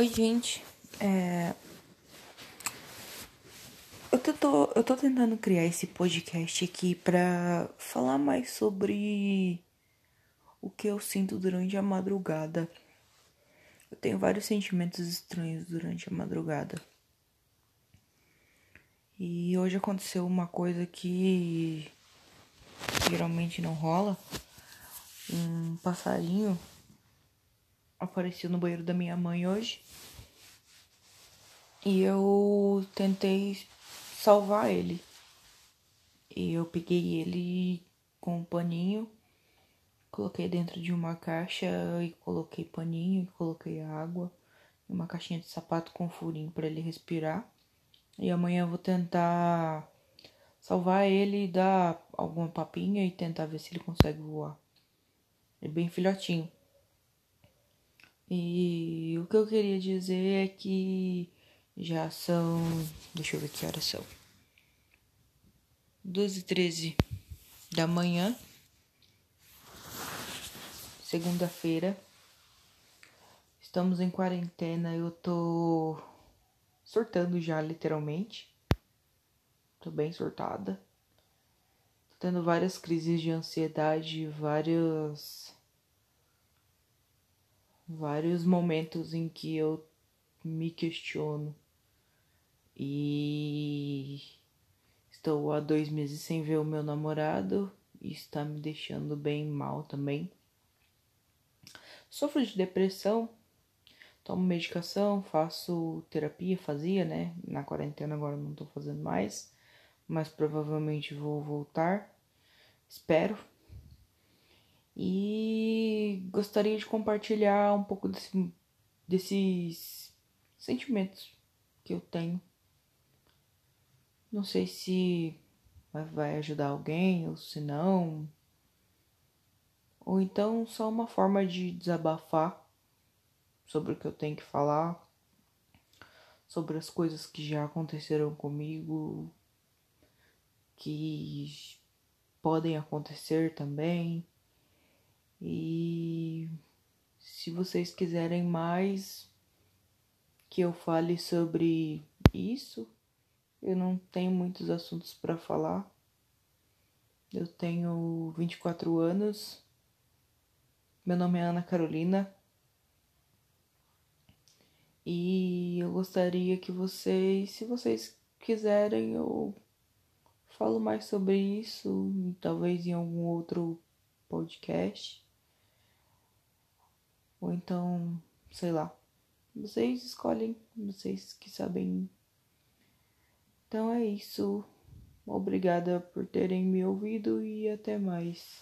Oi, gente. É... Eu, tô, eu tô tentando criar esse podcast aqui pra falar mais sobre o que eu sinto durante a madrugada. Eu tenho vários sentimentos estranhos durante a madrugada. E hoje aconteceu uma coisa que geralmente não rola. Um passarinho apareceu no banheiro da minha mãe hoje. E eu tentei salvar ele. E eu peguei ele com um paninho, coloquei dentro de uma caixa e coloquei paninho, e coloquei água, e uma caixinha de sapato com furinho para ele respirar. E amanhã eu vou tentar salvar ele, dar alguma papinha e tentar ver se ele consegue voar. É bem filhotinho. E o que eu queria dizer é que já são. Deixa eu ver que horas são. 12 e 13 da manhã. Segunda-feira. Estamos em quarentena. Eu tô surtando já, literalmente. Tô bem surtada. Tô tendo várias crises de ansiedade, várias vários momentos em que eu me questiono e estou há dois meses sem ver o meu namorado e está me deixando bem mal também. Sofro de depressão, tomo medicação, faço terapia, fazia, né? Na quarentena agora não tô fazendo mais, mas provavelmente vou voltar. Espero, e gostaria de compartilhar um pouco desse, desses sentimentos que eu tenho. Não sei se vai ajudar alguém ou se não. Ou então só uma forma de desabafar sobre o que eu tenho que falar, sobre as coisas que já aconteceram comigo, que podem acontecer também. E se vocês quiserem mais que eu fale sobre isso, eu não tenho muitos assuntos para falar. Eu tenho 24 anos. Meu nome é Ana Carolina. E eu gostaria que vocês, se vocês quiserem, eu falo mais sobre isso, talvez em algum outro podcast. Ou então, sei lá. Vocês escolhem, vocês que sabem. Então é isso. Obrigada por terem me ouvido e até mais.